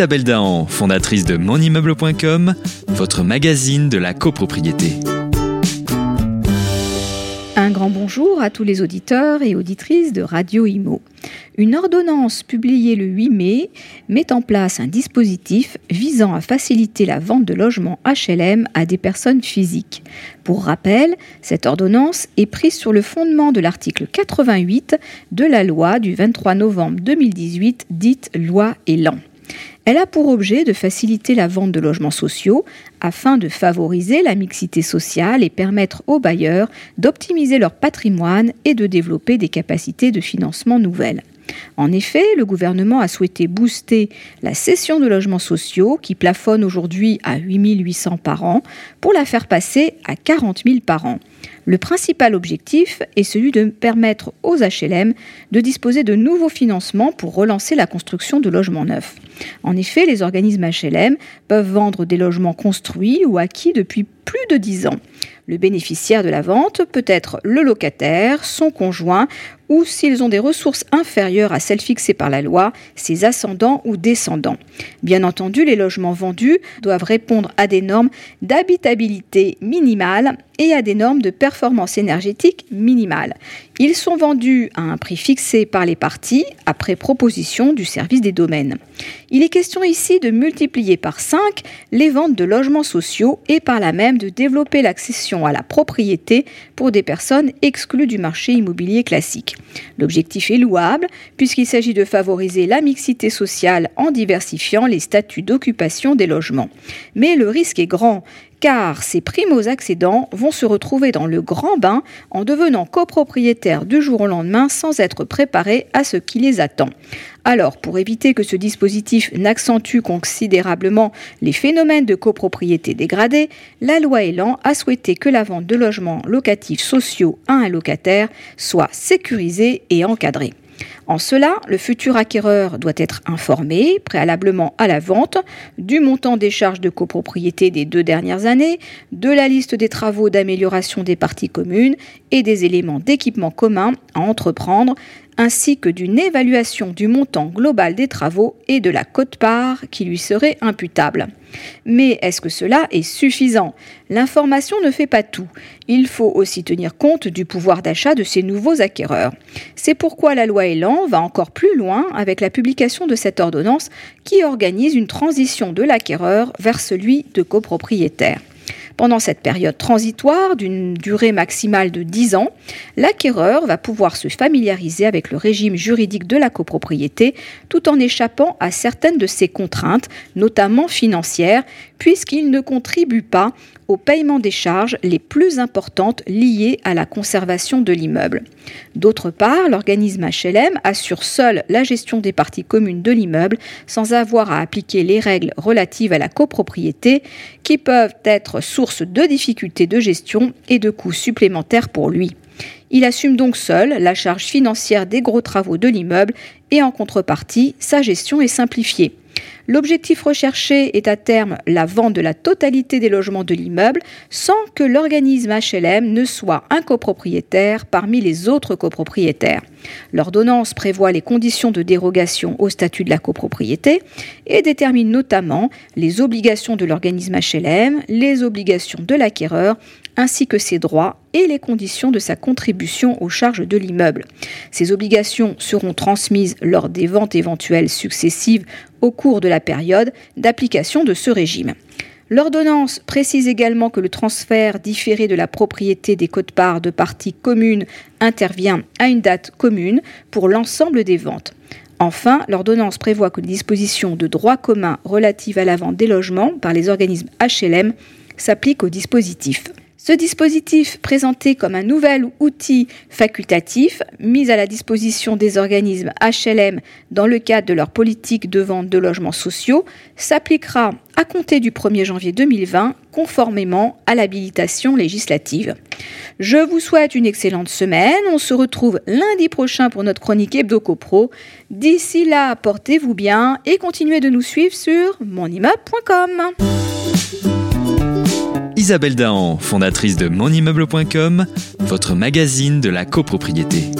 Isabelle Dahan, fondatrice de monimmeuble.com, votre magazine de la copropriété. Un grand bonjour à tous les auditeurs et auditrices de Radio Imo. Une ordonnance publiée le 8 mai met en place un dispositif visant à faciliter la vente de logements HLM à des personnes physiques. Pour rappel, cette ordonnance est prise sur le fondement de l'article 88 de la loi du 23 novembre 2018 dite loi Elan. Elle a pour objet de faciliter la vente de logements sociaux afin de favoriser la mixité sociale et permettre aux bailleurs d'optimiser leur patrimoine et de développer des capacités de financement nouvelles. En effet, le gouvernement a souhaité booster la cession de logements sociaux qui plafonne aujourd'hui à 8 800 par an pour la faire passer à 40 000 par an. Le principal objectif est celui de permettre aux HLM de disposer de nouveaux financements pour relancer la construction de logements neufs. En effet, les organismes HLM peuvent vendre des logements construits ou acquis depuis plus de 10 ans. Le bénéficiaire de la vente peut être le locataire, son conjoint ou s'ils ont des ressources inférieures à celles fixées par la loi, ses ascendants ou descendants. Bien entendu, les logements vendus doivent répondre à des normes d'habitabilité minimale et à des normes de performance énergétique minimale. Ils sont vendus à un prix fixé par les parties après proposition du service des domaines. Il est question ici de multiplier par 5 les ventes de logements sociaux et par là même de développer l'accession à la propriété pour des personnes exclues du marché immobilier classique. L'objectif est louable puisqu'il s'agit de favoriser la mixité sociale en diversifiant les statuts d'occupation des logements. Mais le risque est grand car ces primo-accédants vont se retrouver dans le grand bain en devenant copropriétaires du jour au lendemain sans être préparés à ce qui les attend. Alors, pour éviter que ce dispositif n'accentue considérablement les phénomènes de copropriété dégradée, la loi Elan a souhaité que la vente de logements locatifs sociaux à un locataire soit sécurisée et encadrée. En cela, le futur acquéreur doit être informé préalablement à la vente du montant des charges de copropriété des deux dernières années, de la liste des travaux d'amélioration des parties communes et des éléments d'équipement commun à entreprendre ainsi que d'une évaluation du montant global des travaux et de la cote-part qui lui serait imputable. Mais est-ce que cela est suffisant? L'information ne fait pas tout. Il faut aussi tenir compte du pouvoir d'achat de ces nouveaux acquéreurs. C'est pourquoi la loi Elan va encore plus loin avec la publication de cette ordonnance qui organise une transition de l'acquéreur vers celui de copropriétaire. Pendant cette période transitoire d'une durée maximale de 10 ans, l'acquéreur va pouvoir se familiariser avec le régime juridique de la copropriété tout en échappant à certaines de ses contraintes, notamment financières, puisqu'il ne contribue pas au paiement des charges les plus importantes liées à la conservation de l'immeuble. D'autre part, l'organisme HLM assure seul la gestion des parties communes de l'immeuble sans avoir à appliquer les règles relatives à la copropriété qui peuvent être source de difficultés de gestion et de coûts supplémentaires pour lui. Il assume donc seul la charge financière des gros travaux de l'immeuble et en contrepartie, sa gestion est simplifiée. L'objectif recherché est à terme la vente de la totalité des logements de l'immeuble sans que l'organisme HLM ne soit un copropriétaire parmi les autres copropriétaires. L'ordonnance prévoit les conditions de dérogation au statut de la copropriété et détermine notamment les obligations de l'organisme HLM, les obligations de l'acquéreur ainsi que ses droits et les conditions de sa contribution aux charges de l'immeuble. Ces obligations seront transmises lors des ventes éventuelles successives au cours de la période d'application de ce régime. L'ordonnance précise également que le transfert différé de la propriété des codes-parts de parties communes intervient à une date commune pour l'ensemble des ventes. Enfin, l'ordonnance prévoit que les dispositions de droit commun relatives à la vente des logements par les organismes HLM s'appliquent au dispositif. Ce dispositif, présenté comme un nouvel outil facultatif mis à la disposition des organismes HLM dans le cadre de leur politique de vente de logements sociaux, s'appliquera à compter du 1er janvier 2020 conformément à l'habilitation législative. Je vous souhaite une excellente semaine. On se retrouve lundi prochain pour notre chronique Hebdo Copro. D'ici là, portez-vous bien et continuez de nous suivre sur monimmeuble.com. Isabelle Dahan, fondatrice de monimmeuble.com, votre magazine de la copropriété.